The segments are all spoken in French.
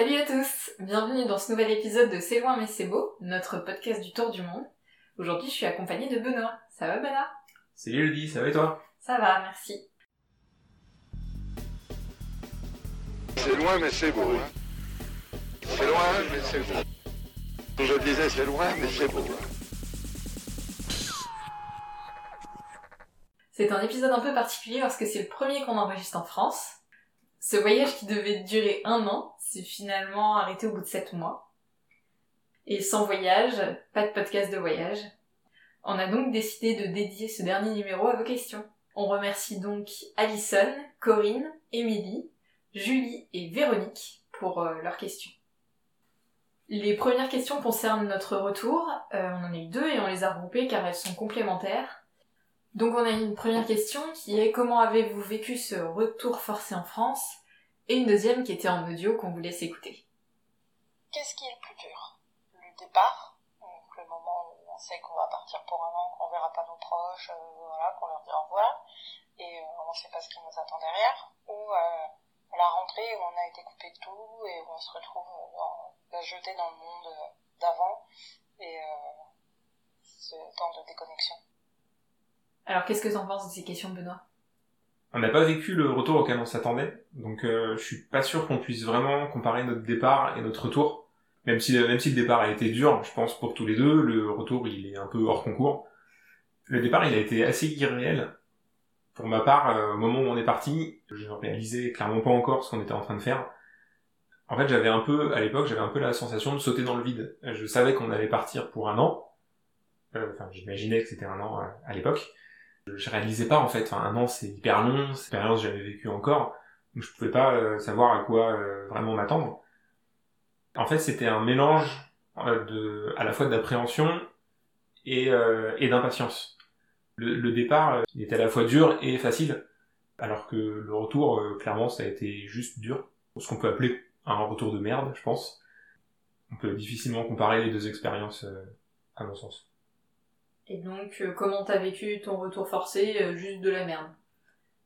Salut à tous Bienvenue dans ce nouvel épisode de C'est loin mais c'est beau, notre podcast du tour du monde. Aujourd'hui je suis accompagnée de Benoît. Ça va Benoît? Salut Elodie, ça va et toi? Ça va, merci. C'est loin, mais c'est beau. hein. C'est loin, mais c'est beau. Je disais, c'est loin, mais c'est beau. C'est un épisode un peu particulier parce que c'est le premier qu'on enregistre en France. Ce voyage qui devait durer un an s'est finalement arrêté au bout de sept mois. Et sans voyage, pas de podcast de voyage. On a donc décidé de dédier ce dernier numéro à vos questions. On remercie donc Alison, Corinne, Émilie, Julie et Véronique pour euh, leurs questions. Les premières questions concernent notre retour. Euh, on en a eu deux et on les a regroupées car elles sont complémentaires. Donc on a une première question qui est comment avez-vous vécu ce retour forcé en France? Et une deuxième qui était en audio qu'on vous laisse écouter. Qu'est-ce qui est le plus dur? Le départ, donc le moment où on sait qu'on va partir pour un an, qu'on verra pas nos proches, euh, voilà, qu'on leur dit au revoir, et euh, on sait pas ce qui nous attend derrière, ou euh, la rentrée où on a été coupé de tout et où on se retrouve dans, jeté dans le monde d'avant et ce temps de déconnexion. Alors qu'est-ce que t'en penses de ces questions Benoît? On n'a pas vécu le retour auquel on s'attendait, donc euh, je suis pas sûr qu'on puisse vraiment comparer notre départ et notre retour. Même si, même si le départ a été dur, je pense pour tous les deux, le retour il est un peu hors concours. Le départ il a été assez irréel. Pour ma part, euh, au moment où on est parti, je réalisais clairement pas encore ce qu'on était en train de faire. En fait, j'avais un peu, à l'époque, j'avais un peu la sensation de sauter dans le vide. Je savais qu'on allait partir pour un an. Euh, Enfin, j'imaginais que c'était un an euh, à l'époque. Je réalisais pas en fait. Enfin, un an c'est hyper long, c'est une expérience que j'avais vécue encore. Donc je pouvais pas euh, savoir à quoi euh, vraiment m'attendre. En fait, c'était un mélange euh, de, à la fois d'appréhension et, euh, et d'impatience. Le, le départ, euh, il était à la fois dur et facile, alors que le retour, clairement, ça a été juste dur. Ce qu'on peut appeler un retour de merde, je pense. On peut difficilement comparer les deux expériences, à mon sens. Et donc euh, comment t'as vécu ton retour forcé euh, Juste de la merde?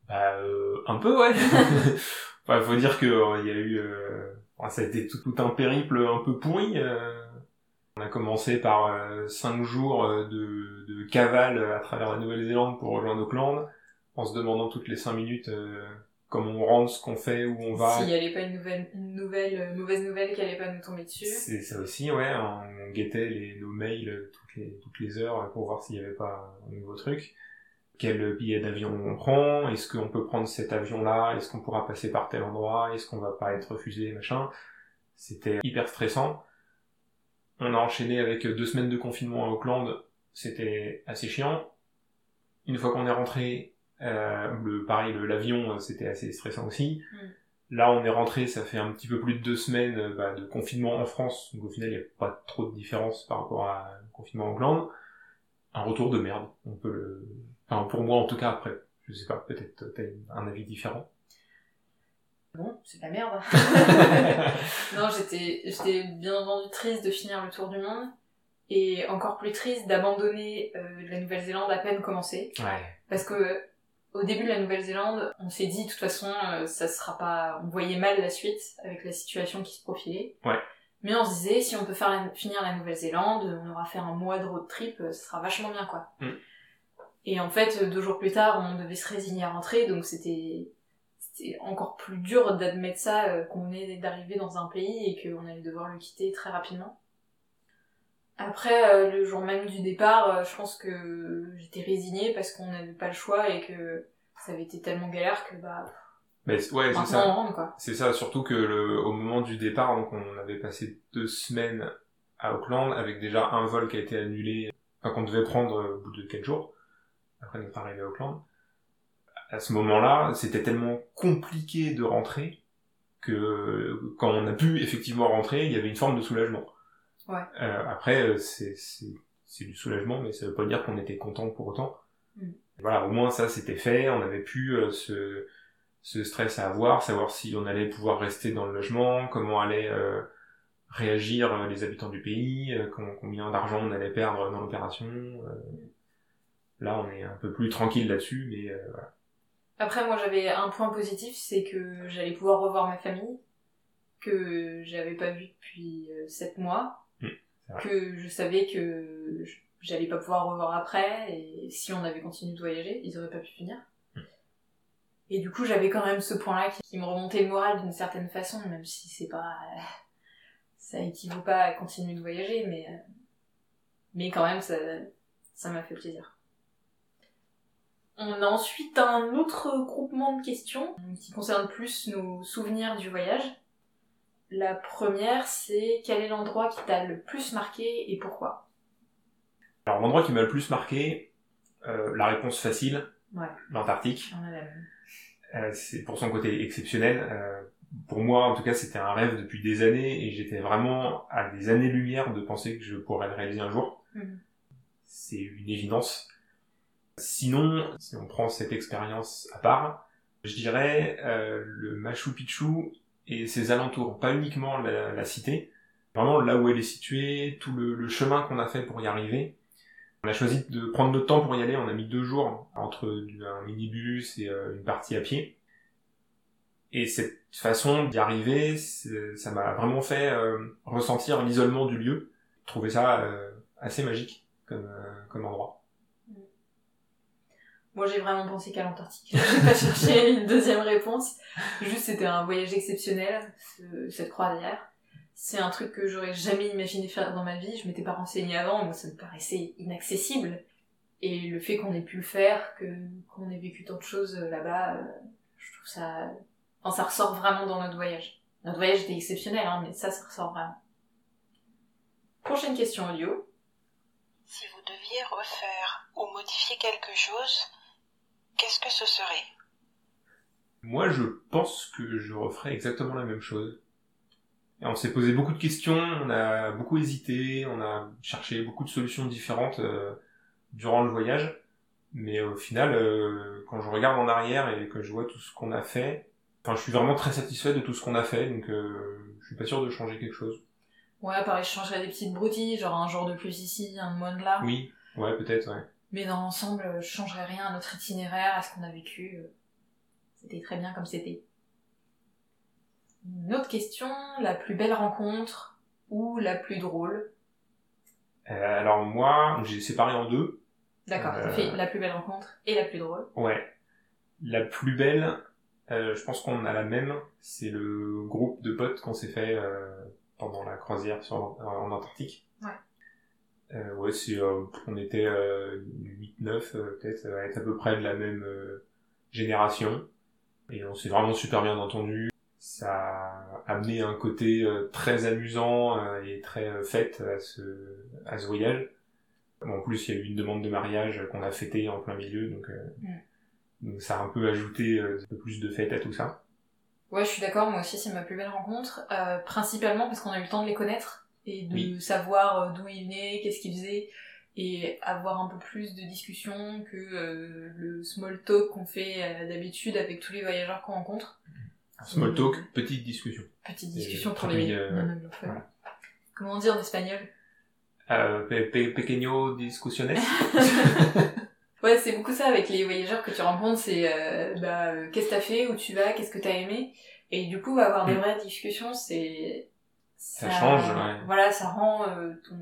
Bah, euh, un peu, ouais. enfin, faut dire que euh, il y a eu, euh, ça a été tout, un périple un peu pourri. euh. On a commencé par cinq jours de, de cavale à travers la Nouvelle-Zélande pour rejoindre Auckland, en se demandant toutes les cinq minutes comment on rentre, ce qu'on fait, où on va. S'il n'y avait pas une nouvelle, une nouvelle euh, mauvaise nouvelle qui allait pas nous tomber dessus. C'est ça aussi, ouais. On guettait les, nos mails toutes les, toutes les heures pour voir s'il n'y avait pas un nouveau truc. Quel billet d'avion on prend Est-ce qu'on peut prendre cet avion-là Est-ce qu'on pourra passer par tel endroit Est-ce qu'on va pas être refusé Machin. C'était hyper stressant. On a enchaîné avec deux semaines de confinement à Auckland. C'était assez chiant. Une fois qu'on est rentré, euh, le pareil, le- l'avion, c'était assez stressant aussi. Mm. Là, on est rentré, ça fait un petit peu plus de deux semaines euh, bah, de confinement en France, donc au final, il n'y a pas trop de différence par rapport à confinement en Auckland. Un retour de merde, on peut le... Enfin, pour moi, en tout cas, après. Je sais pas, peut-être euh, t'as un avis différent. Bon, c'est de la merde. non, j'étais, j'étais bien entendu triste de finir le tour du monde. Et encore plus triste d'abandonner euh, la Nouvelle-Zélande à peine commencé. Ouais. Parce que au début de la Nouvelle-Zélande, on s'est dit de toute façon euh, ça sera pas on voyait mal la suite avec la situation qui se profilait. Ouais. Mais on se disait si on peut faire la- finir la Nouvelle-Zélande, on aura fait un mois de road trip, euh, ce sera vachement bien quoi. Mm. Et en fait, deux jours plus tard, on devait se résigner à rentrer, donc c'était c'était encore plus dur d'admettre ça euh, qu'on venait d'arriver dans un pays et qu'on allait devoir le quitter très rapidement. Après, euh, le jour même du départ, euh, je pense que j'étais résignée parce qu'on n'avait pas le choix et que ça avait été tellement galère que bah Mais ouais, c'est ça. C'est ça, surtout que le, au moment du départ, donc on avait passé deux semaines à Auckland avec déjà un vol qui a été annulé, enfin qu'on devait prendre euh, au bout de quelques jours, après notre arrivée à Auckland. À ce moment-là, c'était tellement compliqué de rentrer que quand on a pu effectivement rentrer, il y avait une forme de soulagement. Ouais. Euh, après, euh, c'est c'est- c'est du soulagement, mais ça veut pas dire qu'on était content pour autant. Mm. Voilà, au moins ça c'était fait, on avait pu euh, se ce stress à avoir, savoir si on allait pouvoir rester dans le logement, comment allaient euh, réagir euh, les habitants du pays, euh, com- combien d'argent on allait perdre dans l'opération. euh. Là, on est un peu plus tranquille là-dessus, mais euh, voilà. Après moi j'avais un point positif, c'est que j'allais pouvoir revoir ma famille, que j'avais pas vu depuis euh, sept mois. Que je savais que j'allais pas pouvoir revoir après, et si on avait continué de voyager, ils auraient pas pu venir. Mm. Et du coup, j'avais quand même ce point-là qui, qui me remontait le moral d'une certaine façon, même si c'est pas, ça équivaut pas à continuer de voyager, mais, euh, mais quand même, ça, ça m'a fait plaisir. On a ensuite un autre groupement de questions qui concerne plus nos souvenirs du voyage. La première, c'est quel est l'endroit qui t'a le plus marqué et pourquoi? Alors l'endroit qui m'a le plus marqué, euh, la réponse facile, Ouais. l'Antarctique. Euh, c'est pour son côté exceptionnel. Euh, pour moi, en tout cas, c'était un rêve depuis des années et j'étais vraiment à des années-lumière de penser que je pourrais le réaliser un jour. Mhm. C'est une évidence. Sinon, si on prend cette expérience à part, je dirais le Machu Picchu et ses alentours, pas uniquement la, la cité, vraiment là où elle est située, tout le, le chemin qu'on a fait pour y arriver. On a choisi de prendre notre temps pour y aller, on a mis deux jours entre un minibus et euh, une partie à pied. Et cette façon d'y arriver, ça m'a vraiment fait euh, ressentir l'isolement du lieu, trouver ça euh, assez magique comme, comme endroit. Moi, j'ai vraiment pensé qu'à l'Antarctique. J'ai pas cherché une deuxième réponse. Juste, c'était un voyage exceptionnel, ce- cette croisière. C'est un truc que j'aurais jamais imaginé faire dans ma vie. Je m'étais pas renseignée avant, moi, ça me paraissait inaccessible. Et le fait qu'on ait pu le faire, que qu'on ait vécu tant de choses euh, là-bas, euh, je trouve ça... Enfin, ça ressort vraiment dans notre voyage. Notre voyage était exceptionnel, hein, mais ça, ça ressort vraiment. Prochaine question audio. Si vous deviez refaire ou modifier quelque chose, qu'est-ce que ce serait? Moi, je pense que je referais exactement la même chose. Et on s'est posé beaucoup de questions, on a beaucoup hésité, on a cherché beaucoup de solutions différentes euh, durant le voyage. Mais au final, euh, quand je regarde en arrière et que je vois tout ce qu'on a fait, enfin, je suis vraiment très satisfait de tout ce qu'on a fait, donc euh, je suis pas sûr de changer quelque chose. Ouais, pareil, je changerais des petites broutilles, genre un jour de plus ici, un de moins de là. Oui, ouais, peut-être, ouais. Mais dans l'ensemble, je changerais rien à notre itinéraire, à ce qu'on a vécu. C'était très bien comme c'était. Une autre question, la plus belle rencontre ou la plus drôle? Euh, alors moi, j'ai séparé en deux. D'accord, Euh. fait la plus belle rencontre et la plus drôle. Ouais. La plus belle, euh, je pense qu'on a la même. C'est le groupe de potes qu'on s'est fait euh, pendant la croisière sur, en Antarctique. Ouais. Euh, ouais, c'est, euh, on était euh, 8-9 euh, peut-être, à être à peu près de la même génération. Et on s'est vraiment super bien entendu. Ça a amené un côté très amusant et très fête à ce, à ce voyage. En plus, il y a eu une demande de mariage qu'on a fêté en plein milieu, donc, euh, donc ça a un peu ajouté euh, un peu plus de fête à tout ça. Ouais, je suis d'accord, moi aussi c'est ma plus belle rencontre, euh, principalement parce qu'on a eu le temps de les connaître et de Oui. savoir euh, d'où ils venaient, qu'est-ce qu'ils faisaient, et avoir un peu plus de discussion que euh, le small talk qu'on fait euh, d'habitude avec tous les voyageurs qu'on rencontre. Small talk, petite discussion. Petite Et discussion pour les euh, voilà. Comment dire en espagnol? Pe- pe- pequeño discusiones. Ouais, c'est beaucoup ça avec les voyageurs que tu rencontres, c'est bah, qu'est-ce que t'as fait, où tu vas, qu'est-ce que t'as aimé, et du coup avoir des Mm. vraies discussions, c'est Ça change, ouais. Voilà, ça rend euh, ton,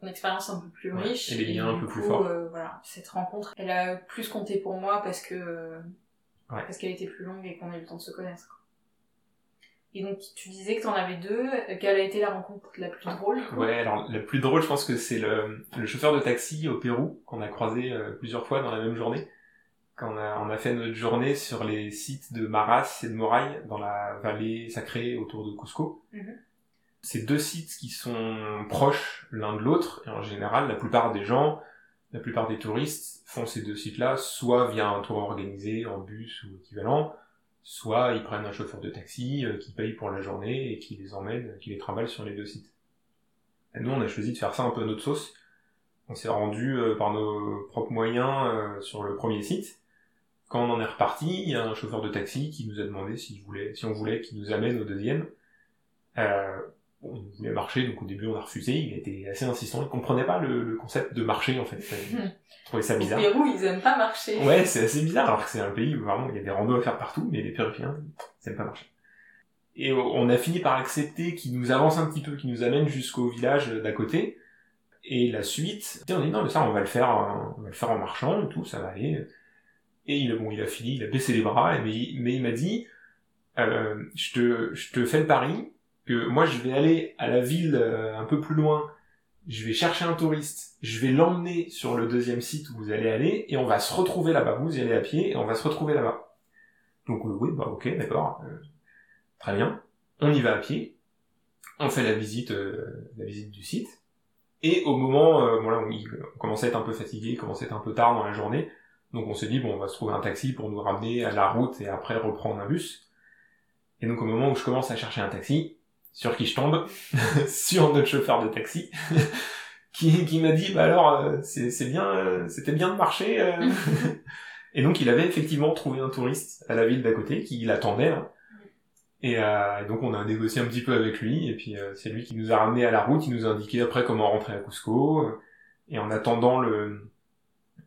ton expérience un peu plus Ouais, riche et les liens un peu plus forts. euh, voilà, cette rencontre, elle a plus compté pour moi parce que euh, Ouais. parce qu'elle était plus longue et qu'on a eu le temps de se connaître. quoi. Et donc tu disais que t'en avais deux. Quelle a été la rencontre la plus drôle? Ouais, alors le plus drôle, je pense que c'est le, le chauffeur de taxi au Pérou qu'on a croisé euh, plusieurs fois dans la même journée. Quand on a, on a fait notre journée sur les sites de Maras et de Moraille dans la vallée sacrée autour de Cusco. Mhm. C'est deux sites qui sont proches l'un de l'autre et en général, la plupart des gens, la plupart des touristes font ces deux sites-là soit via un tour organisé en bus ou équivalent, soit ils prennent un chauffeur de taxi euh, qui paye pour la journée et qui les emmène, qui les trimballe sur les deux sites. Et nous, on a choisi de faire ça un peu à notre sauce. On s'est rendu euh, par nos propres moyens euh, sur le premier site. Quand on en est reparti, il y a un chauffeur de taxi qui nous a demandé si on voulait qu'il nous amène au deuxième. Euh, on voulait marcher, donc au début on a refusé. Il était assez insistant. Il comprenait pas le, le concept de marcher en fait. Il trouvait ça bizarre. Pérou, ils aiment pas marcher. Ouais, c'est assez bizarre, alors que c'est un pays où vraiment il y a des randos à faire partout, mais les Péruviens, ils aiment pas marcher. Et on a fini par accepter qu'il nous avance un petit peu, qu'il nous amène jusqu'au village d'à côté. Et la suite, on dit non mais ça on va le faire, en- on va le faire en marchant et tout, ça va aller. Et il, bon, il a fini, il a baissé les bras, mais, il- mais il m'a dit, euh, je te, je te fais le pari moi je vais aller à la ville euh, un peu plus loin, je vais chercher un touriste, je vais l'emmener sur le deuxième site où vous allez aller, et on va se retrouver là-bas. Vous y allez à pied, et on va se retrouver là-bas. Donc euh, oui, bah ok, d'accord, euh, très bien. On y va à pied, on fait la visite, la visite du site, et au moment, euh, bon là, on, on commençait à être un peu fatigué, il commençait à être un peu tard dans la journée, donc on s'est dit bon, on va se trouver un taxi pour nous ramener à la route et après reprendre un bus. Et donc au moment où je commence à chercher un taxi, sur qui je tombe, sur notre chauffeur de taxi, qui, qui m'a dit bah alors euh, c'est c'est bien, euh, c'était bien de marcher. euh. et donc il avait effectivement trouvé un touriste à la ville d'à côté qui l'attendait. là. Et, euh, donc on a négocié un petit peu avec lui et puis euh, c'est lui qui nous a ramené à la route, il nous a indiqué après comment rentrer à Cusco. euh, Et en attendant le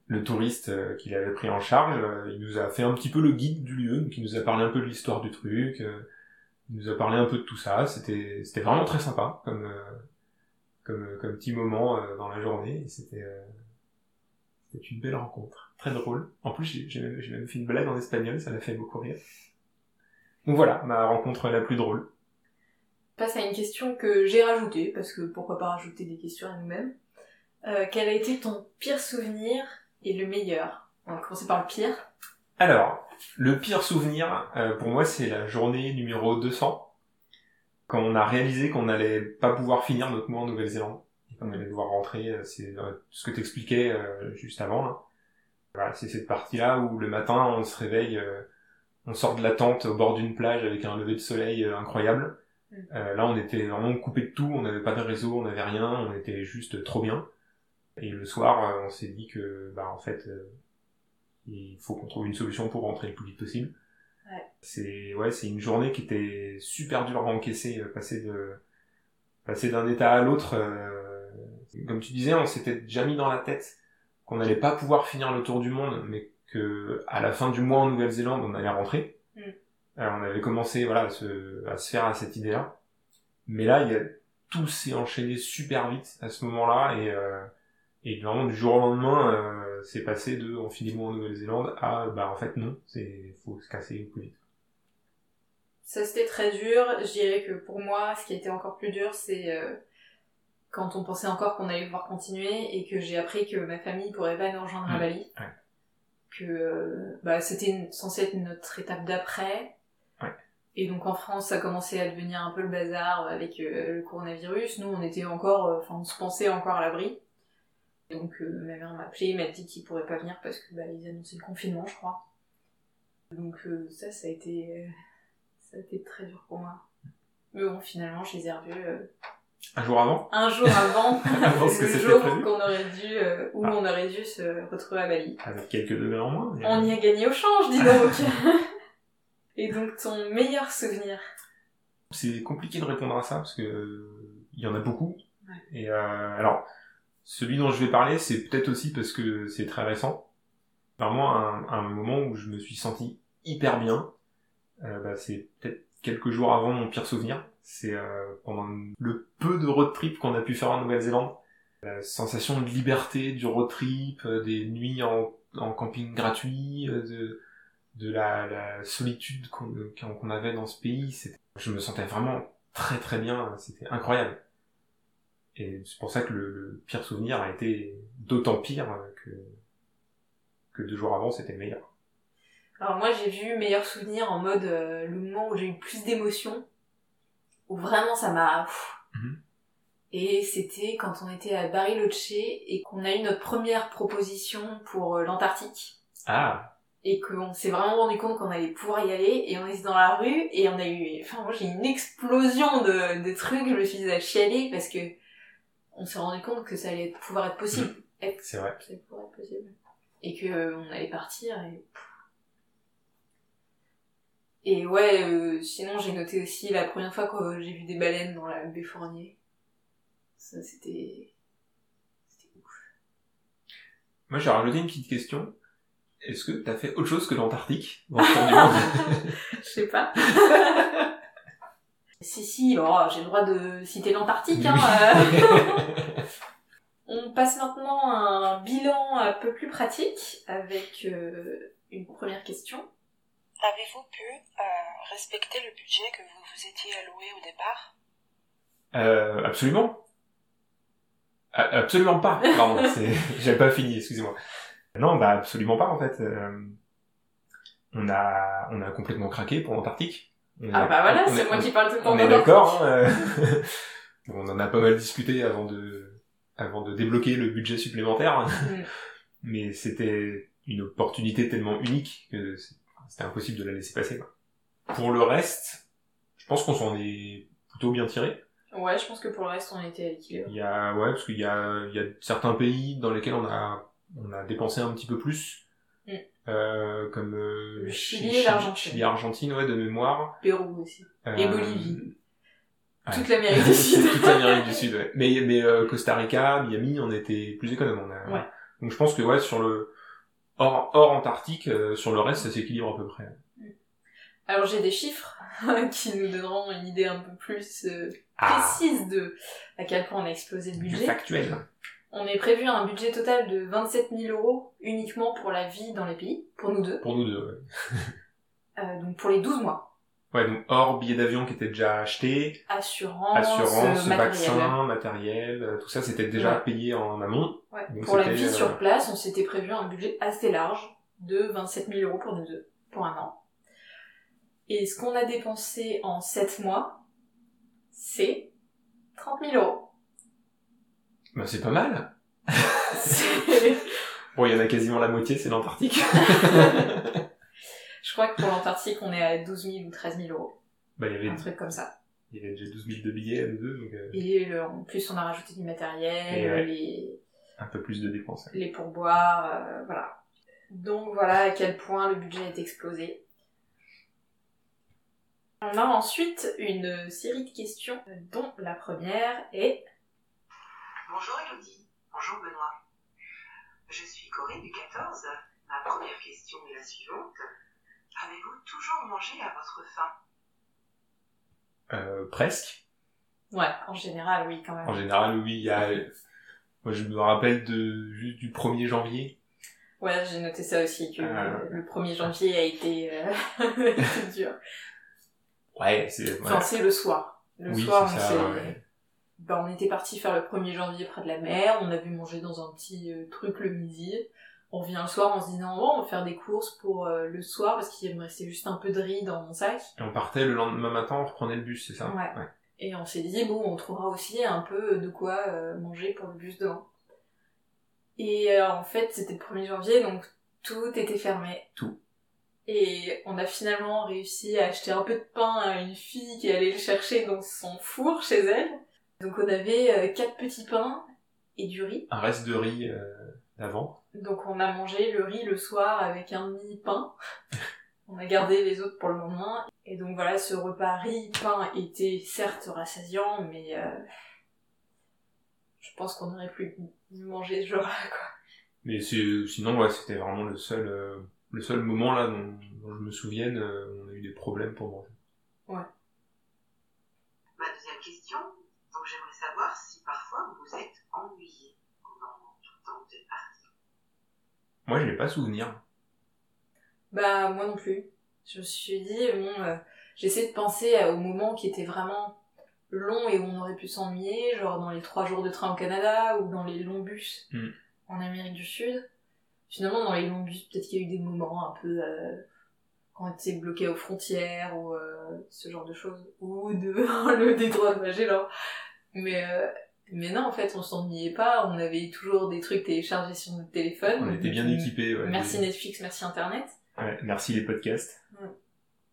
le touriste euh, qu'il avait pris en charge, euh, il nous a fait un petit peu le guide du lieu, donc il nous a parlé un peu de l'histoire du truc, euh, il nous a parlé un peu de tout ça, c'était c'était vraiment très sympa comme euh, comme comme petit moment euh, dans la journée, c'était euh, c'était une belle rencontre, très drôle. En plus j'ai j'ai même, j'ai même fait une blague en espagnol, ça l'a fait beaucoup rire. Donc voilà, ma rencontre la plus drôle. passe à une question que j'ai rajoutée, parce que pourquoi pas rajouter des questions à nous-mêmes. Euh, quel a été ton pire souvenir et le meilleur? On va commencer par le pire. Alors, le pire souvenir, euh, pour moi, c'est la journée numéro 200, quand on a réalisé qu'on n'allait pas pouvoir finir notre mois en Nouvelle-Zélande, et qu'on allait devoir rentrer, euh, c'est euh, ce que t'expliquais euh, juste avant. Là. Voilà, c'est cette partie-là où le matin, on se réveille, euh, on sort de la tente au bord d'une plage avec un lever de soleil incroyable. Mm. Là, on était vraiment coupé de tout, on n'avait pas de réseau, on n'avait rien, on était juste trop bien. Et le soir, on s'est dit que, bah, en fait, il faut qu'on trouve une solution pour rentrer le plus vite possible. Ouais. C'est ouais, c'est une journée qui était super dure à encaisser, euh, passer de passer d'un état à l'autre. euh, comme tu disais, on s'était déjà mis dans la tête qu'on n'allait pas pouvoir finir le tour du monde, mais que à la fin du mois en Nouvelle-Zélande, on allait rentrer. Mm. Alors, on avait commencé voilà à se, à se faire à cette idée-là. Mais là, il y a tout s'est enchaîné super vite à ce moment-là et euh, et vraiment du jour au lendemain, euh, c'est passé de on finit en Nouvelle-Zélande à bah en fait non, c'est faut se casser plus vite. Ça c'était très dur. Je dirais que pour moi, ce qui été encore plus dur, c'est euh, quand on pensait encore qu'on allait pouvoir continuer et que j'ai appris que ma famille pourrait pas nous rejoindre à Mm. Bali. Ouais. Que euh, bah, c'était censé être notre étape d'après. Ouais. Et donc en France, ça commençait à devenir un peu le bazar avec euh, le coronavirus. Nous, on était encore, enfin, on se pensait encore à l'abri. Donc euh, ma mère m'a appelé, m'a dit qu'ils pourraient pas venir parce que bah, ils annonçaient le confinement, je crois. Donc euh, ça, ça a été, euh, ça a été très dur pour moi. Mais bon, finalement, je les ai revus Un jour avant, un jour avant, Avant le jour qu'on aurait dû, où Ah. on aurait dû se retrouver à Bali. avec quelques degrés en moins. On y a gagné au change, dis donc. Et donc ton meilleur souvenir? C'est compliqué de répondre à ça parce que il y en a beaucoup. Ouais. Et euh, alors, celui dont je vais parler, c'est peut-être aussi parce que c'est très récent. Vraiment un, un moment où je me suis senti hyper bien. Euh, bah, c'est peut-être quelques jours avant mon pire souvenir. C'est euh, pendant le peu de road trip qu'on a pu faire en Nouvelle-Zélande. La sensation de liberté du road trip, euh, des nuits en, en camping gratuit, euh, de, de la, la solitude qu'on qu'on avait dans ce pays. Je me sentais vraiment très très bien, c'était incroyable. Et c'est pour ça que le, le pire souvenir a été d'autant pire que, que deux jours avant c'était le meilleur. Alors moi j'ai vu meilleur souvenir en mode euh, le moment où j'ai eu plus d'émotions, où vraiment ça m'a... Mhm. Et c'était quand on était à Bariloche et qu'on a eu notre première proposition pour euh, l'Antarctique. Ah, Et qu'on s'est vraiment rendu compte qu'on allait pouvoir y aller et on était dans la rue et on a eu... Enfin moi j'ai eu une explosion de, de trucs, je me suis dit à chialer parce que on s'est rendu compte que ça allait pouvoir être possible. Être- c'est vrai. ça pourrait être possible. Et que euh, on allait partir et. Et ouais, euh, sinon j'ai noté aussi la première fois que j'ai vu des baleines dans la baie Fournier. Ça c'était. C'était ouf. Moi j'ai rajouté une petite question. Est-ce que t'as fait autre chose que l'Antarctique dans ce tour du monde? Je sais pas. Si, si, oh, j'ai le droit de citer l'Antarctique. Hein, euh. On passe maintenant à un bilan un peu plus pratique avec euh, une première question. Avez-vous pu euh, respecter le budget que vous vous étiez alloué au départ? Euh, absolument. A- absolument pas. Pardon, j'avais pas fini, excusez-moi. Non, bah absolument pas en fait. Euh, on a, on a complètement craqué pour l'Antarctique. On Ah a- bah voilà, c'est est- moi qui parle tout le temps On est d'accord. Hein, euh, on en a pas mal discuté avant de, avant de débloquer le budget supplémentaire. Mm. Mais c'était une opportunité tellement unique que c'était impossible de la laisser passer. Pour le reste, je pense qu'on s'en est plutôt bien tiré. Ouais, je pense que pour le reste, on était à l'équilibre. Il y a, ouais, parce qu'il y a, il y a certains pays dans lesquels on a, on a dépensé un petit peu plus. Mm. Euh, comme euh, Le Chili l'Argentine. Chili, Argentine, ouais, de mémoire. Pérou aussi. Et Euh, Bolivie. ouais. Toute l'Amérique du Sud. Toute l'Amérique du Sud, ouais. Mais, mais euh, Costa Rica, Miami, on était plus économe. On a... Ouais. Donc je pense que ouais, sur le hors, hors Antarctique, euh, sur le reste, ça s'équilibre à peu près. Alors j'ai des chiffres qui nous donneront une idée un peu plus euh, Ah, précise de à quel point on a explosé le budget. factuel. On est prévu un budget total de 27 000 euros uniquement pour la vie dans les pays, pour nous deux, Pour nous deux, ouais. Euh, donc pour les 12 mois. Ouais, donc hors billets d'avion qui étaient déjà achetés, Assurance, assurance, euh, matériel. vaccin, matériel, euh, tout ça c'était déjà Ouais. payé en amont. Ouais. Donc Pour la vie euh, sur place, on s'était prévu un budget assez large de 27 000 euros pour nous deux, pour un an. Et ce qu'on a dépensé en 7 mois, c'est 30 000 euros. Bah c'est pas mal. Bon, il y en a quasiment la moitié, c'est l'Antarctique. Je crois que pour l'Antarctique, on est à 12 000 ou 13 000 euros. il y avait, Un truc comme ça. il y avait déjà 12 000 de billets à nous deux, donc euh, Et le- en plus, on a rajouté du matériel, Et ouais. les, un peu plus de dépenses. les pourboires, euh, voilà. Donc voilà à quel point le budget est explosé. On a ensuite une série de questions, euh, dont la première est Bonjour Elodie. Bonjour Benoît. Je suis Corée du 14. Ma première question est la suivante. Avez-vous toujours mangé à votre faim? Euh, presque. Ouais, en général, oui, quand même. En général, oui, il y a... Moi, je me rappelle de juste du 1er janvier. Ouais, j'ai noté ça aussi, que Euh. le 1er janvier a été, euh, dur. Ouais, c'est... Enfin, c'est le soir. Le Oui, soir, c'est on ça, s'est- ouais. Ben, on était parti faire le 1er janvier près de la mer, on avait mangé dans un petit euh, truc le midi. On revient le soir en se disant, bon, on va faire des courses pour euh, le soir parce qu'il me restait juste un peu de riz dans mon sac. Et on partait le lendemain matin, on reprenait le bus, c'est ça? Ouais. Et on s'est dit, bon, on trouvera aussi un peu de quoi euh, manger pour le bus demain. Et en fait, c'était le 1er janvier, donc tout était fermé. Tout. Et on a finalement réussi à acheter un peu de pain à une fille qui allait le chercher dans son four chez elle. Donc on avait euh, quatre petits pains et du riz. Un reste de riz euh, d'avant. Donc on a mangé le riz le soir avec un demi-pain. on a gardé les autres pour le lendemain. Et donc voilà, ce repas riz-pain était certes rassasiant, mais euh, je pense qu'on aurait plus mangé ce jour-là, quoi. Mais sinon, ouais, c'était vraiment le seul, euh, le seul moment là dont, dont je me souvienne, euh, où on a eu des problèmes pour manger. Ma deuxième question, donc j'aimerais savoir si parfois vous vous êtes ennuyé pendant tout le temps que vous êtes parti. Moi, je n'ai pas souvenir. Bah moi non plus. Je me suis dit, bon, euh, j'essaie de penser à- au moment qui était vraiment long et où on aurait pu s'ennuyer, genre dans les trois jours de train au Canada ou dans les longs bus Mm. en Amérique du Sud. Finalement, dans les longs bus, peut-être qu'il y a eu des moments un peu euh, quand on était bloqué aux frontières ou euh, ce genre de choses, ou de le détroit de Magellan. Mais euh, mais non, en fait, on s'ennuyait pas. On avait toujours des trucs téléchargés sur notre téléphone. On était bien équipés. Ouais, Merci Netflix, merci Internet. Ouais, merci les podcasts. Du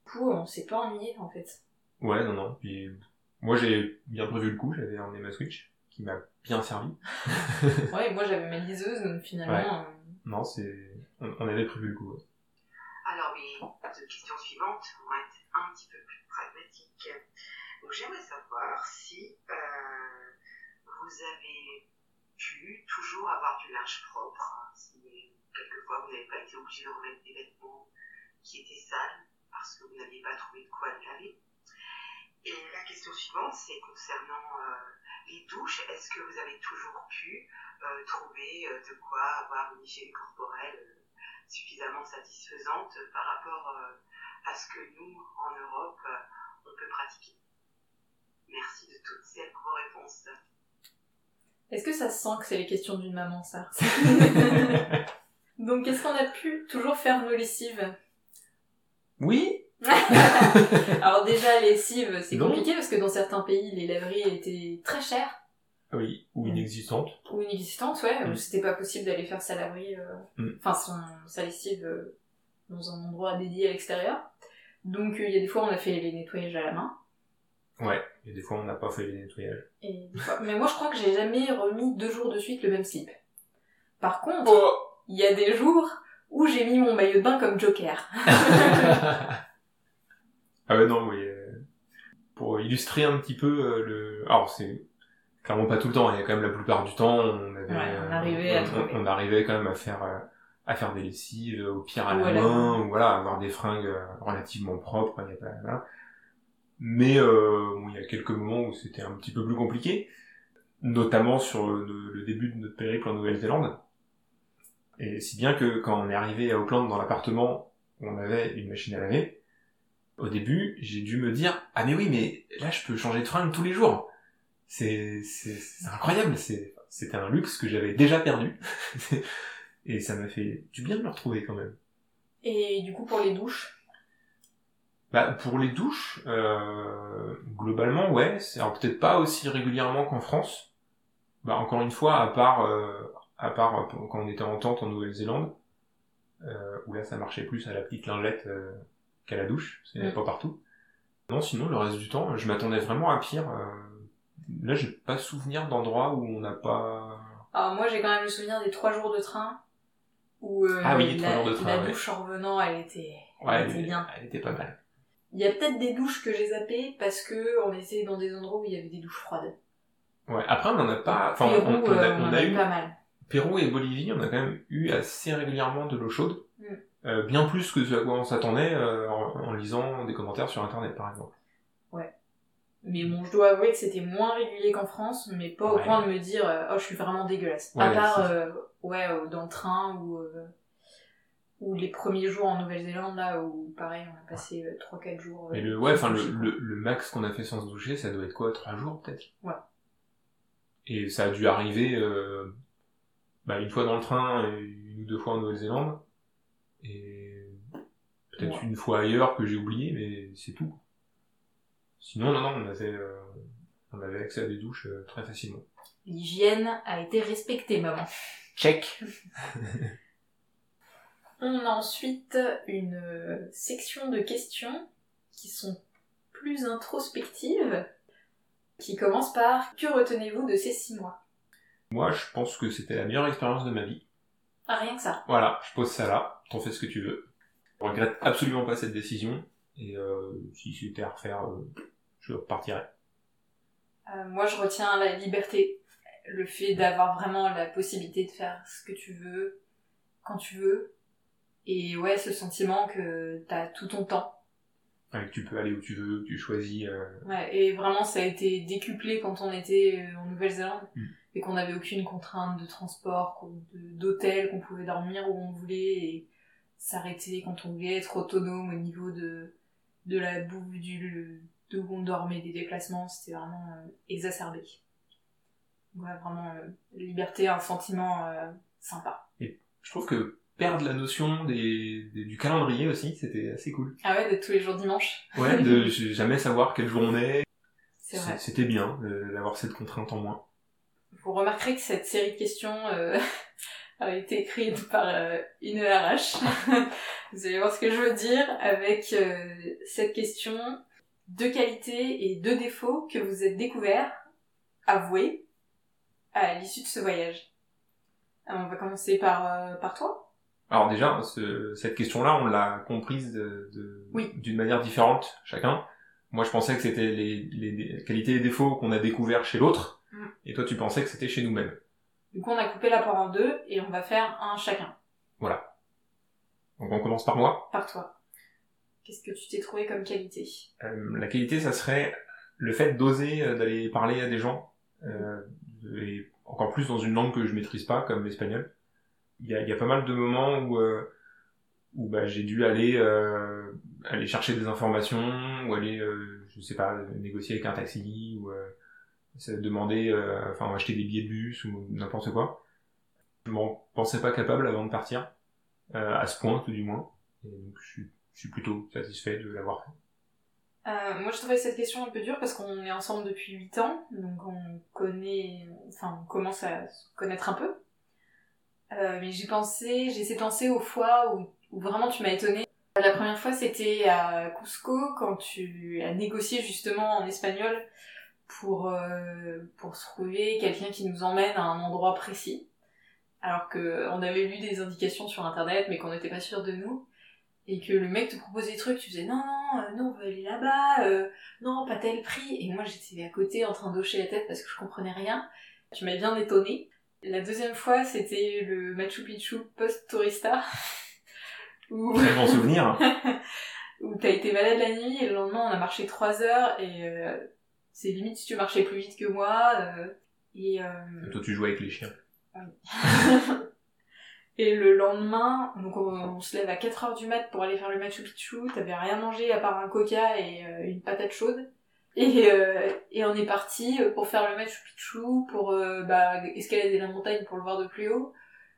coup, on s'est pas ennuyé en fait. Ouais, non, non. Puis, moi, j'ai bien prévu le coup. J'avais emmené ma Switch, qui m'a bien servi. Ouais, et moi j'avais ma liseuse, donc finalement. euh, Non, c'est, on, on avait prévu le coup. ouais. Alors mes deux questions suivantes vont être un petit peu plus pragmatiques. Donc j'aimerais savoir si euh, vous avez pu toujours avoir du linge propre, si quelquefois vous n'avez pas été obligé de remettre des vêtements qui étaient sales parce que vous n'aviez pas trouvé de quoi les laver. Et la question suivante, c'est concernant euh, les douches. Est-ce que vous avez toujours pu euh, trouver euh, de quoi avoir une hygiène corporelle suffisamment satisfaisante par rapport à ce que nous, en Europe, on peut pratiquer? Merci de toutes ces vos réponses. Est-ce que ça se sent que c'est les questions d'une maman, ça Donc, est-ce qu'on a pu toujours faire nos lessives? Oui Alors déjà, les lessives, c'est compliqué parce que dans certains pays, les laveries étaient très chères Oui, ou inexistante. ou inexistantes, ouais, Mm. c'était pas possible d'aller faire sa laverie, euh, Mm. enfin sa lessive euh, dans un endroit dédié à l'extérieur. Donc euh, il y a des fois on a fait les nettoyages à la main. Ouais, et des fois on n'a pas fait les nettoyages. Et des fois- Mais moi je crois que j'ai jamais remis deux jours de suite le même slip. Par contre, Oh il y a des jours où j'ai mis mon maillot de bain comme Joker. Ah ouais, non, oui. euh, Pour illustrer un petit peu euh, le... Alors, c'est clairement pas tout le temps, il y a quand même la plupart du temps, on avait... Ouais, on euh, arrivait à on, arrivait quand même à faire... à faire des lessives, au pire à la main, ou voilà, avoir des fringues relativement propres, il y a pas... voilà. Mais euh, bon, il y a quelques moments où c'était un petit peu plus compliqué, notamment sur le, début de notre périple en Nouvelle-Zélande. Et si bien que quand on est arrivé à Auckland dans l'appartement où on avait une machine à laver, au début, j'ai dû me dire ah mais oui mais là je peux changer de fringue tous les jours. C'est incroyable, c'était un luxe que j'avais déjà perdu. Et ça m'a fait du bien de le retrouver quand même. Et du coup pour les douches, Bah, pour les douches, euh, globalement, ouais, c'est peut-être pas aussi régulièrement qu'en France. Bah, encore une fois, à part, euh, à part euh, quand on était en tente en Nouvelle-Zélande, euh, où là ça marchait plus à la petite lingette euh, qu'à la douche, parce qu'il n'y en avait Mm. pas partout. Non, sinon, le reste du temps, je m'attendais vraiment à pire. euh, là, j'ai pas souvenir d'endroits où on n'a pas... alors moi j'ai quand même le souvenir des trois jours de train où euh, Ah oui, les trois la, jours de train, la ouais. douche en revenant elle était, elle Ouais, était elle, bien. elle était pas mal. Il y a peut-être des douches que j'ai zappées parce que on était dans des endroits où il y avait des douches froides. Ouais, après, on en a pas... Enfin, Pérou, on, on a, euh, on en a a eu... pas mal. Pérou et Bolivie, on a quand même eu assez régulièrement de l'eau chaude. Mm. Euh, bien plus que ce à quoi on s'attendait euh, en, en lisant des commentaires sur internet par exemple. Mais bon, je dois avouer que c'était moins régulier qu'en France, mais pas au Ouais. point de me dire oh je suis vraiment dégueulasse. Ouais, à part euh, ouais dans le train ou ou les premiers jours en Nouvelle-Zélande là où pareil on a passé 3-4 jours. euh, Mais le, ouais, enfin, le, le, le max qu'on a fait sans se doucher, ça doit être quoi, trois jours peut-être? Ouais. Et ça a dû arriver euh, bah, une fois dans le train et une ou deux fois en Nouvelle-Zélande. Et peut-être Ouais. une fois ailleurs que j'ai oublié, mais c'est tout. Sinon, non, non, on avait, euh, on avait accès à des douches euh, très facilement. L'hygiène a été respectée maman. Check On a ensuite une euh, section de questions qui sont plus introspectives, qui commence par Que retenez-vous de ces six mois? Moi, je pense que c'était la meilleure expérience de ma vie. Ah, rien que ça. Voilà, je pose ça là, t'en fais ce que tu veux. Je regrette absolument pas cette décision, et euh, si c'était à refaire, euh, je repartirais. Euh, moi, je retiens la liberté, le fait d'avoir vraiment la possibilité de faire ce que tu veux, quand tu veux, et ouais, ce sentiment que t'as tout ton temps. Ouais, que tu peux aller où tu veux, que tu choisis. euh, Ouais, et vraiment, ça a été décuplé quand on était euh, en Nouvelle-Zélande Mm. et qu'on n'avait aucune contrainte de transport, d'hôtel, qu'on pouvait dormir où on voulait et s'arrêter quand on voulait, être autonome au niveau de, de la bouffe, du, de où on dormait, des déplacements, c'était vraiment euh, exacerbé. Ouais, vraiment, euh, liberté, un sentiment sympa. Je trouve que perdre la notion des, des- du calendrier aussi, c'était assez cool. Ah ouais, d'être tous les jours dimanche, Ouais, de jamais savoir quel jour on est. C'était bien euh, d'avoir cette contrainte en moins. Vous remarquerez que cette série de questions euh, a été écrite par euh, une RH. Vous allez voir ce que je veux dire avec euh, cette question. Deux qualités et deux défauts que vous êtes découverts, avoués, à l'issue de ce voyage. Alors, on va commencer par, euh, par toi. Alors déjà, ce- cette question-là, on l'a comprise de- de- Oui. d'une manière différente chacun. Moi, je pensais que c'était les, qualités et défauts qu'on a découverts chez l'autre, Mm. et toi, tu pensais que c'était chez nous-mêmes. Du coup, on a coupé la part en deux et on va faire un chacun. Voilà. Donc on commence par moi. Par toi. Qu'est-ce que tu t'es trouvé comme qualité? Euh, la qualité, ça serait le fait d'oser euh, d'aller parler à des gens, euh, et encore plus dans une langue que je maîtrise pas, comme l'espagnol, il y a, pas mal de moments où, euh, où bah, j'ai dû aller, euh, aller chercher des informations, ou aller, euh, je sais pas, négocier avec un taxi, ou euh, demander, enfin acheter des billets de bus, ou n'importe quoi. Je m'en pensais pas capable avant de partir, à ce point tout du moins. Et donc je suis, je suis plutôt satisfait de l'avoir fait. Moi, je trouvais cette question un peu dure parce qu'on est ensemble depuis 8 ans, donc on connaît, enfin, on commence à se connaître un peu. Euh, mais j'ai pensé, j'ai essayé de penser aux fois où, vraiment tu m'as étonné. La première fois, c'était à Cusco quand tu as négocié justement en espagnol pour euh, pour trouver quelqu'un qui nous emmène à un endroit précis, alors que on avait lu des indications sur internet, mais qu'on n'était pas sûr de nous et que le mec te proposait des trucs, tu faisais non, non, euh, non, on veut aller là-bas, euh, non, pas tel prix. Et moi, j'étais à côté en train d'hocher la tête parce que je comprenais rien. Tu m'as bien étonnée. La deuxième fois, c'était le Machu Picchu post-tourista. où, Très bon souvenir. où t'as été malade la nuit et le lendemain, on a marché trois heures et euh, c'est limite si tu marchais plus vite que moi. euh, et, euh, Toi, tu jouais avec les chiens. Et le lendemain, donc on, on se lève à 4h du mat pour aller faire le Machu Picchu, t'avais rien mangé à part un coca et une patate chaude. Et, euh, et on est parti pour faire le Machu Picchu, pour euh, bah, escalader la montagne pour le voir de plus haut,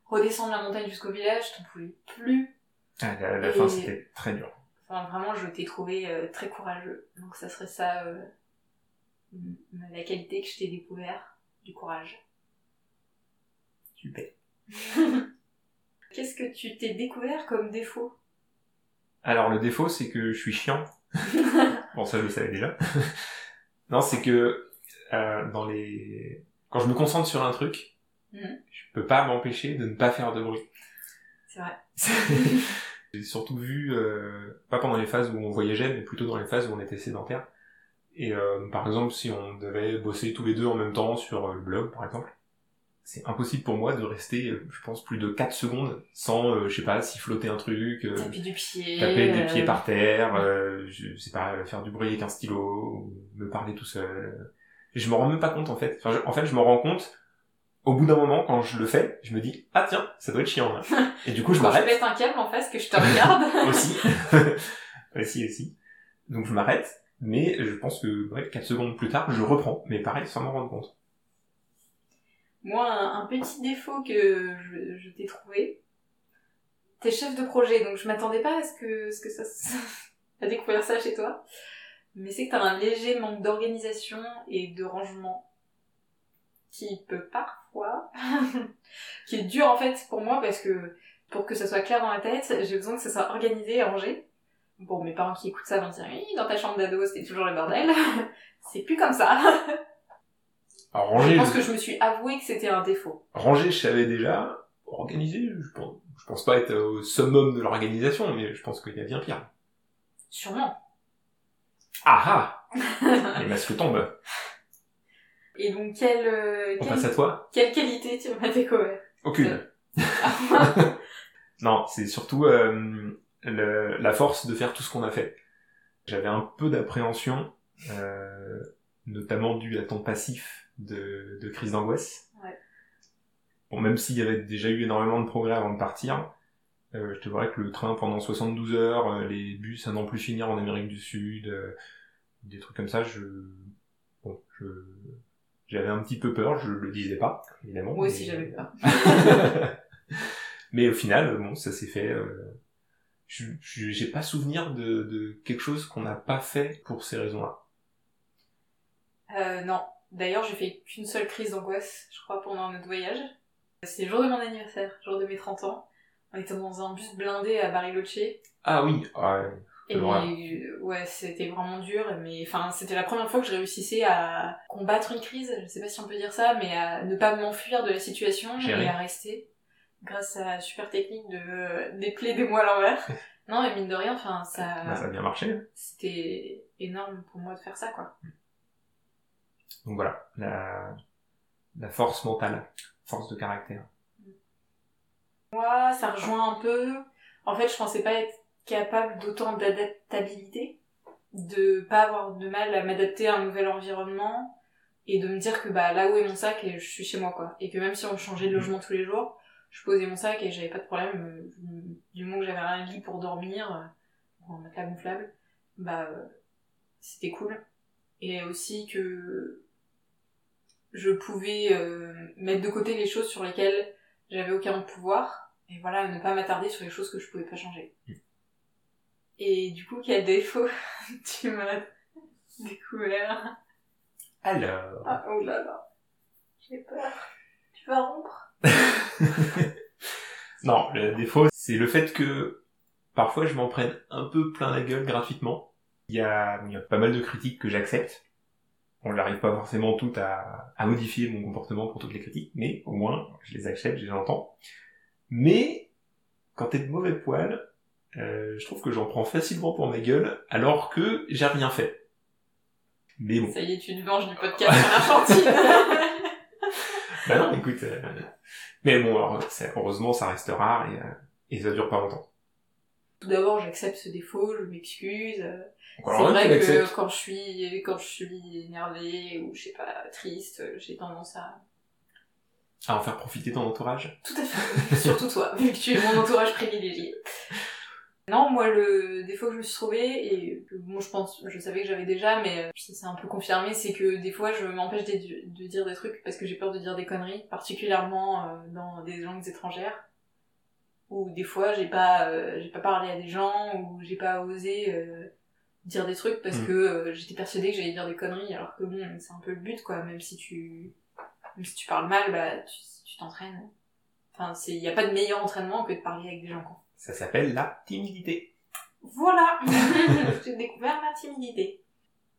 redescendre la montagne jusqu'au village, t'en pouvais plus. Ah, la, la fin, c'était très dur. Enfin vraiment, je t'ai trouvé euh, très courageux. Donc ça serait ça, euh, la qualité que je t'ai découvert, du courage. Super. Qu'est-ce que tu t'es découvert comme défaut? Alors, le défaut, c'est que je suis chiant. bon, ça, je le savais déjà. non, c'est que euh, dans les... Quand je me concentre sur un truc, Mhm. je peux pas m'empêcher de ne pas faire de bruit. C'est vrai. J'ai surtout vu, euh, pas pendant les phases où on voyageait, mais plutôt dans les phases où on était sédentaire. Et euh, par exemple, si on devait bosser tous les deux en même temps sur euh, le blog, par exemple, c'est impossible pour moi de rester, euh, je pense, plus de 4 secondes sans, euh, je sais pas, siffloter un truc, euh, Taper du pied. taper des euh, pieds par terre, euh, je sais pas, faire du bruit avec un stylo, me parler tout seul. Et je me rends même pas compte en fait. Enfin, je- en fait, je me rends compte au bout d'un moment quand je le fais, je me dis ah tiens, ça doit être chiant. Là. Et du coup, je Quand je m'arrête pète un câble en face, que je te regarde. aussi. aussi, aussi. Donc je m'arrête, mais je pense que ouais, 4 secondes plus tard, je reprends. Mais pareil, sans m'en rendre compte. Moi, un, petit défaut que je, t'ai trouvé. T'es chef de projet, donc je m'attendais pas à ce que, ce que ça, à découvrir ça chez toi. Mais c'est que t'as un léger manque d'organisation et de rangement qui peut parfois, qui est dur en fait pour moi parce que pour que ça soit clair dans la tête, j'ai besoin que ça soit organisé et rangé. Bon, mes parents qui écoutent ça vont dire oui, dans ta chambre d'ado c'était toujours le bordel. c'est plus comme ça. Alors Je pense que je me suis avoué que c'était un défaut. ranger, je savais déjà. Organiser, je pense, je pense pas être au summum de l'organisation, mais je pense qu'il y a bien pire. Sûrement. Ah ah Les masques tombent. Et donc, quelle, euh, On quelle, passe à toi quelle qualité tu m'as découvert? Aucune. non, c'est surtout euh, le- la force de faire tout ce qu'on a fait. J'avais un peu d'appréhension, euh, notamment dû à ton passif de, de crise d'angoisse. Ouais. Bon, même s'il y avait déjà eu énormément de progrès avant de partir, euh, je te dirais que le train pendant 72 heures, euh, les bus à n'en plus finir en Amérique du Sud, euh, des trucs comme ça, je... Bon, je... J'avais un petit peu peur, je le disais pas, évidemment. Moi aussi, mais- j'avais peur. Mais au final, bon, ça s'est fait. Euh, je je- j'ai pas souvenir de, de quelque chose qu'on n'a pas fait pour ces raisons-là. Euh, non. D'ailleurs, j'ai fait qu'une seule crise d'angoisse, je crois, pendant notre voyage. C'était le jour de mon anniversaire, le jour de mes 30 ans. On était dans un bus blindé à Bariloche. Ah oui, ouais. Et euh, ouais, c'était vraiment dur, mais enfin, c'était la première fois que je réussissais à combattre une crise, je sais pas si on peut dire ça, mais à ne pas m'enfuir de la situation Gérer. et à rester grâce à la super technique de euh, déplier des mots à l'envers. non, mais mine de rien, enfin, Bah, ça ça, a bien marché. c'était énorme pour moi de faire ça, quoi. Donc voilà, la, la force mentale, force de caractère. Moi, ça rejoint un peu. En fait, je pensais pas être capable d'autant d'adaptabilité. de pas avoir de mal à m'adapter à un nouvel environnement et de me dire que bah là où est mon sac et je suis chez moi quoi et que même si on changeait de logement tous les jours je posais mon sac et j'avais pas de problème euh, du moment que j'avais un lit pour dormir euh, un matelas gonflable bah euh, c'était cool et aussi que je pouvais euh, mettre de côté les choses sur lesquelles j'avais aucun pouvoir et voilà ne pas m'attarder sur les choses que je pouvais pas changer Mm. et du coup quel défaut tu m'as découvert Alors. ah oh là là j'ai peur tu vas rompre non, le défaut, c'est le fait que parfois je m'en prenne un peu plein la gueule gratuitement. Il y a, il y a pas mal de critiques que j'accepte. On n'arrive pas forcément toutes à, à modifier mon comportement pour toutes les critiques, mais au moins je les accepte, je les entends. Mais quand t'es de mauvais poil, euh, je trouve que j'en prends facilement pour ma gueule, alors que j'ai rien fait. Mais bon. ça y est tu venges du podcast sur l'Argentine Bah non, écoute. euh, Mais bon, alors, heureusement, ça reste rare et, euh, et ça dure pas longtemps. Tout d'abord, j'accepte ce défaut, je m'excuse. euh, C'est vrai que quand je suis quand je suis énervée ou je sais pas triste, j'ai tendance à À en faire profiter ton entourage. tout à fait, surtout toi, vu que tu es mon entourage privilégié. Non, moi le défaut que je me suis trouvé et moi je pense, je savais que j'avais déjà, mais euh, ça s'est un peu confirmé, c'est que des fois je m'empêche de, de dire des trucs parce que j'ai peur de dire des conneries, particulièrement euh, dans des langues étrangères. Ou des fois j'ai pas euh, j'ai pas parlé à des gens ou j'ai pas osé euh, dire des trucs parce Mm. que euh, j'étais persuadée que j'allais dire des conneries. Alors que bon c'est un peu le but quoi. Même si tu même si tu parles mal bah tu t'entraînes. Enfin c'est y a pas de meilleur entraînement que de parler avec des gens quoi. Ça s'appelle la timidité. voilà. J'ai découvert ma timidité.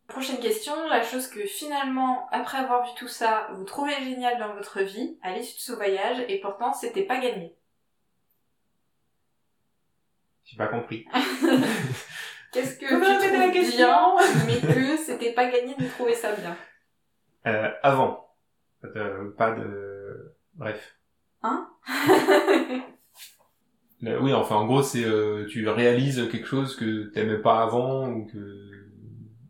Prochaine question la chose que finalement après avoir vu tout ça vous trouvez génial dans votre vie à l'issue de ce voyage et pourtant c'était pas gagné J'ai pas compris. qu'est-ce que Comment tu la question bien mais que c'était pas gagné de trouver ça bien Euh, avant. Euh, pas de... Bref. Hein Euh, oui, enfin, en gros, c'est euh, tu réalises quelque chose que t'aimais pas avant ou que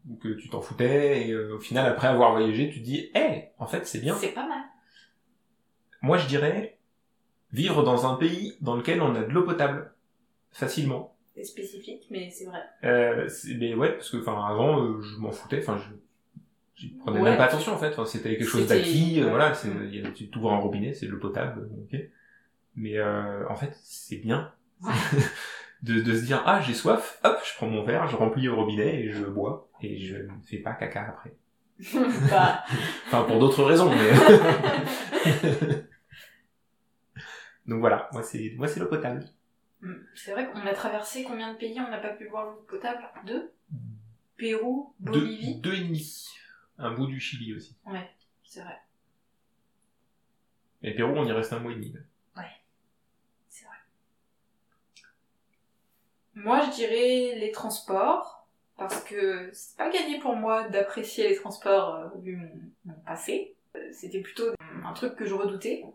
ou que tu t'en foutais et euh, au final, après avoir voyagé, tu te dis, hé, en fait, c'est bien. c'est pas mal Moi, je dirais vivre dans un pays dans lequel on a de l'eau potable facilement. c'est spécifique mais c'est vrai Euh, mais ouais, parce que enfin avant, euh, je m'en foutais. Enfin, je j'y prenais Ouais. même pas attention en fait. Enfin, c'était quelque chose d'acquis. euh, ouais. Voilà, c'est Mm. y a- tu ouvres un robinet, c'est de l'eau potable. Ok. Mais euh, en fait, c'est bien Ouais. de, de se dire ah j'ai soif, hop, je prends mon verre, je remplis le robinet et je bois et je ne fais pas caca après. bah, Enfin pour d'autres raisons. Mais... Donc voilà, moi c'est moi c'est l'eau potable. C'est vrai qu'on a traversé combien de pays on n'a pas pu boire l'eau potable? Deux? Pérou, Deux, Bolivie? deux et demi. Un bout du Chili aussi. Ouais, c'est vrai, Et Pérou, on y reste un mois et demi. c'est vrai. Moi, je dirais les transports, parce que c'est pas gagné pour moi d'apprécier les transports euh, vu mon, mon passé. Euh, C'était plutôt un truc que je redoutais.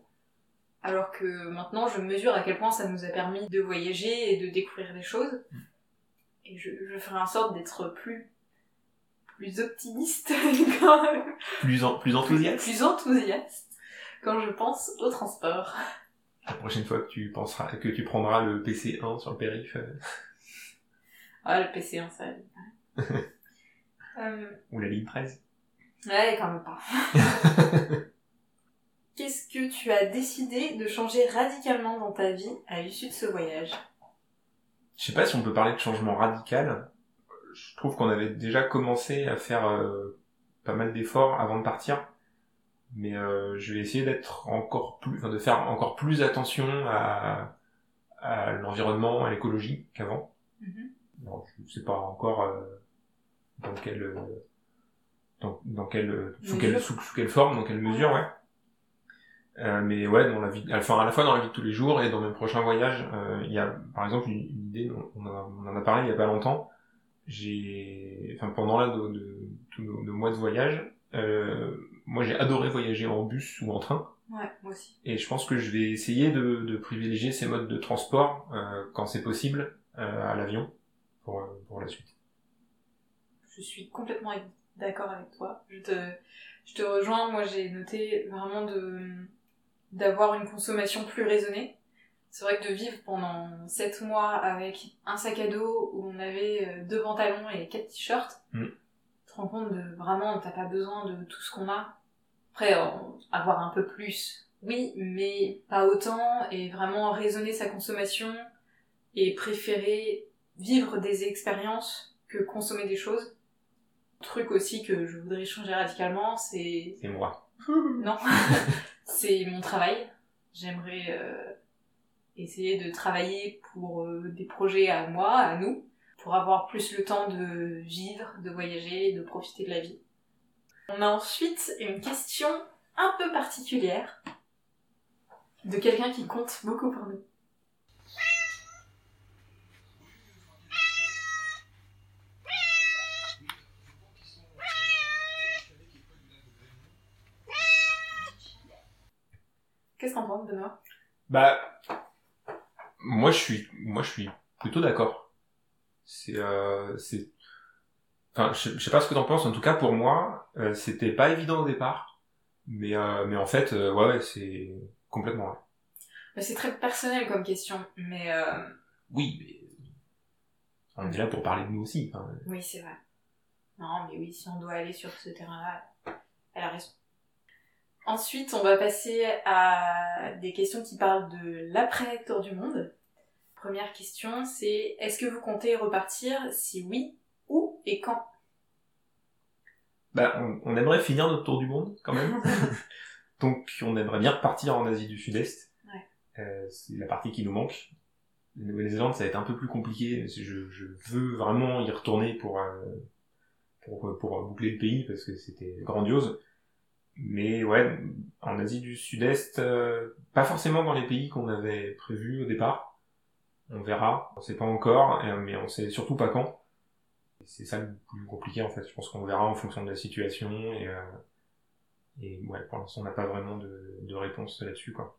Alors que maintenant, je mesure à quel point ça nous a permis de voyager et de découvrir des choses. Et je, je ferai en sorte d'être plus, plus optimiste quand Plus, en, plus enthousiaste. plus enthousiaste quand je pense au transport. La prochaine fois que tu penseras, que tu prendras le PC1 sur le périph, euh, Ah, le PC1, ça vite. euh, ou la ligne 13. ouais, quand même pas. Qu'est-ce que tu as décidé de changer radicalement dans ta vie à l'issue de ce voyage? Je sais pas si on peut parler de changement radical. Je trouve qu'on avait déjà commencé à faire euh, pas mal d'efforts avant de partir. Mais euh, je vais essayer d'être encore plus, enfin de faire encore plus attention à, à l'environnement, à l'écologie qu'avant. Mhm. Je sais pas encore euh, dans quelle dans, dans quelle sous quelle sous, sous quelle forme, dans quelle mesure, ouais. Euh, mais ouais, dans la vie, enfin à la fois dans la vie de tous les jours et dans mes prochains voyages, euh, il y a par exemple une, une idée, on, en a, on en a parlé il y a pas longtemps. J'ai, enfin pendant là de, de, tous nos, nos mois de voyage, euh, moi j'ai adoré voyager en bus ou en train. Ouais, moi aussi. Et je pense que je vais essayer de, de privilégier ces modes de transport euh, quand c'est possible euh, à l'avion pour, pour la suite. je suis complètement d'accord avec toi. Je te, je te rejoins. Moi, j'ai noté vraiment de d'avoir une consommation plus raisonnée. C'est vrai que de vivre pendant 7 mois avec un sac à dos où on avait euh, deux pantalons et quatre t-shirts, Mm. tu te rends compte de vraiment, t'as pas besoin de tout ce qu'on a. Après, avoir un peu plus, oui, mais pas autant, et vraiment raisonner sa consommation et préférer vivre des expériences que consommer des choses. Truc aussi que je voudrais changer radicalement, c'est C'est moi. non, c'est mon travail. J'aimerais euh, essayer de travailler pour euh, des projets à moi, à nous, pour avoir plus le temps de vivre, de voyager, de profiter de la vie. On a ensuite une question un peu particulière de quelqu'un qui compte beaucoup pour nous. Qu'est-ce qu'on pense, Benoît? Bah, moi je suis, moi je suis plutôt d'accord. C'est, euh, c'est, enfin, je, je sais pas ce que t'en penses. En tout cas, pour moi, euh, c'était pas évident au départ, mais, euh, mais en fait, ouais, ouais, c'est complètement. vrai. Mais C'est très personnel comme question, mais Oui, mais on est là pour parler de nous aussi. enfin, oui, c'est vrai. Non, mais oui, si on doit aller sur ce terrain-là, elle a raison. Ensuite, on va passer à des questions qui parlent de l'après-tour du monde. Première question, c'est est-ce que vous comptez repartir? Si oui, où et quand? Bah, on, on aimerait finir notre tour du monde quand même. Donc, on aimerait bien repartir en Asie du Sud-Est. Ouais. Euh, c'est la partie qui nous manque. La Nouvelle-Zélande, ça va être un peu plus compliqué. Je, je veux vraiment y retourner pour, euh, pour, pour boucler le pays parce que c'était grandiose. Mais ouais, en Asie du Sud-Est, euh, pas forcément dans les pays qu'on avait prévus au départ. On verra. On sait pas encore, euh, mais on sait surtout pas quand. C'est ça le plus compliqué en fait. Je pense qu'on verra en fonction de la situation et, euh, et ouais, pour l'instant on n'a pas vraiment de, de réponse là-dessus quoi.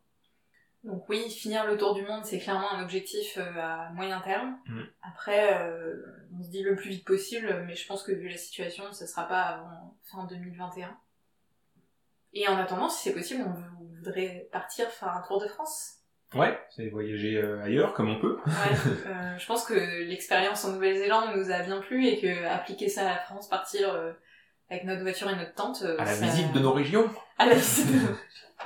Donc oui, finir le tour du monde, c'est clairement un objectif à moyen terme. Mm. Après, euh, on se dit le plus vite possible, mais je pense que vu la situation, ce sera pas avant fin 2021. Et en attendant, si c'est possible, on vou- voudrait partir faire un tour de France. Ouais, c'est voyager euh, ailleurs comme on peut. Ouais, euh, je pense que l'expérience en Nouvelle-Zélande nous a bien plu et que appliquer ça à la France, partir euh, avec notre voiture et notre tente, À la ça- visite de nos régions. à la visite de nos-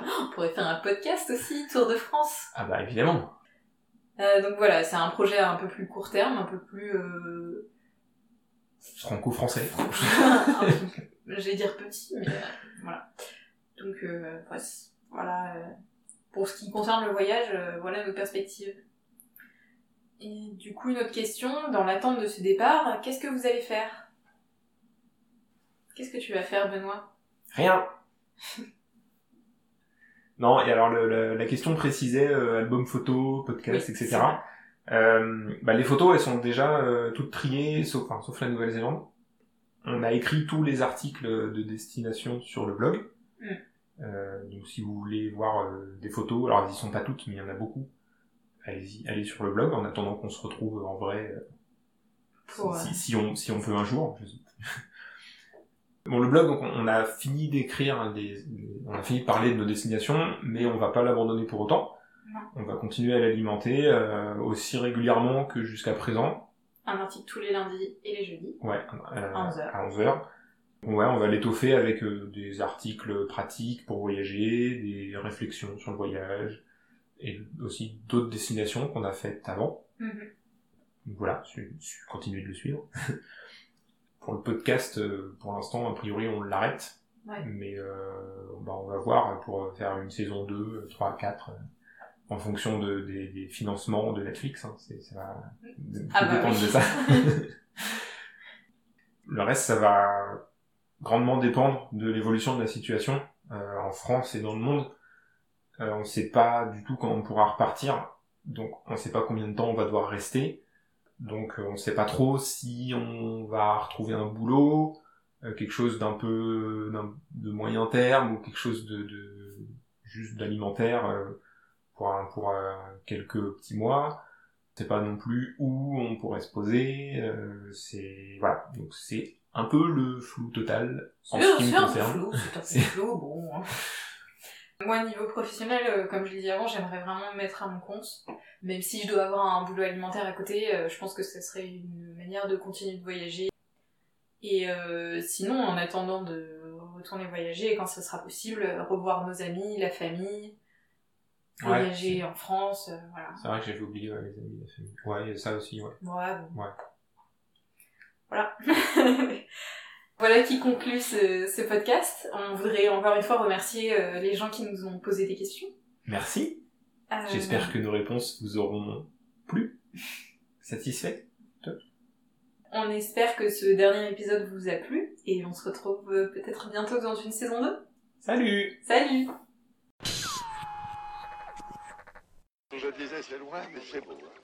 On pourrait faire un podcast aussi, Tour de France. Ah bah évidemment. Donc voilà, c'est un projet un peu plus court terme, un peu plus... Franco-français. vais dire petit, mais voilà. Donc euh, voilà. euh, pour ce qui concerne le voyage, euh, voilà nos perspectives. Et du coup, une autre question, dans l'attente de ce départ, qu'est-ce que vous allez faire? Qu'est-ce que tu vas faire, Benoît? Rien. non, et alors le- le- la question précisait euh, album photo, podcast, Oui, etc. Euh, bah, les photos, elles sont déjà euh, toutes triées, sauf, enfin, sauf la Nouvelle-Zélande. On a écrit tous les articles de destination sur le blog. Mm. Euh, donc si vous voulez voir euh, des photos, alors elles y sont pas toutes, mais il y en a beaucoup. Allez-y, allez sur le blog en attendant qu'on se retrouve en vrai. euh, Pour, si, si on, si on peut un jour. je sais. bon, le blog, donc, on on a fini d'écrire des, des- on a fini de parler de nos destinations, mais on va pas l'abandonner pour autant. Non. On va continuer à l'alimenter euh, aussi régulièrement que jusqu'à présent. Un article tous les lundis et les jeudis. Ouais, euh, À 11 heures. à 11 heures. Ouais, on va l'étoffer avec euh, des articles pratiques pour voyager, des réflexions sur le voyage, et aussi d'autres destinations qu'on a faites avant. Mhm. Donc voilà, continuez de le suivre. pour le podcast, euh, pour l'instant, a priori, on l'arrête. Ouais. Mais euh, bah, on va voir pour faire une saison 2, 3, 4, euh, en fonction de, des, des financements de Netflix. Hein, ça va Ah bah dépendre oui. de ça. le reste, ça va grandement dépendre de l'évolution de la situation euh, en France et dans le monde. Euh, on ne sait pas du tout quand on pourra repartir, donc on ne sait pas combien de temps on va devoir rester. Donc euh, on ne sait pas trop si on va retrouver un boulot, euh, quelque chose d'un peu de moyen terme ou quelque chose de, de juste d'alimentaire euh, pour un- pour quelques petits mois. On sait pas non plus où on pourrait se poser. c'est voilà, donc c'est un peu le flou total en ce qui me concerne. flou, c'est un peu flou, bon. hein. Moi, niveau professionnel, euh, comme je l'ai dit avant, j'aimerais vraiment me mettre à mon compte. Même si je dois avoir un boulot alimentaire à côté, euh, je pense que ce serait une manière de continuer de voyager. Et euh, sinon, en attendant de retourner voyager, quand ce sera possible, revoir nos amis, la famille, Ouais, voyager en France, voilà. C'est vrai que j'avais oublié ouais, les amis, la famille. Ouais, ça aussi, ouais. Ouais, bon. Ouais. Voilà. voilà qui conclut ce, ce podcast. On voudrait encore une fois remercier euh, les gens qui nous ont posé des questions. Merci. Euh, J'espère que nos réponses vous auront plu. Satisfait On espère que ce dernier épisode vous a plu et on se retrouve euh, peut-être bientôt dans une saison 2. Salut Salut Je disais, c'est loin, mais c'est beau. hein.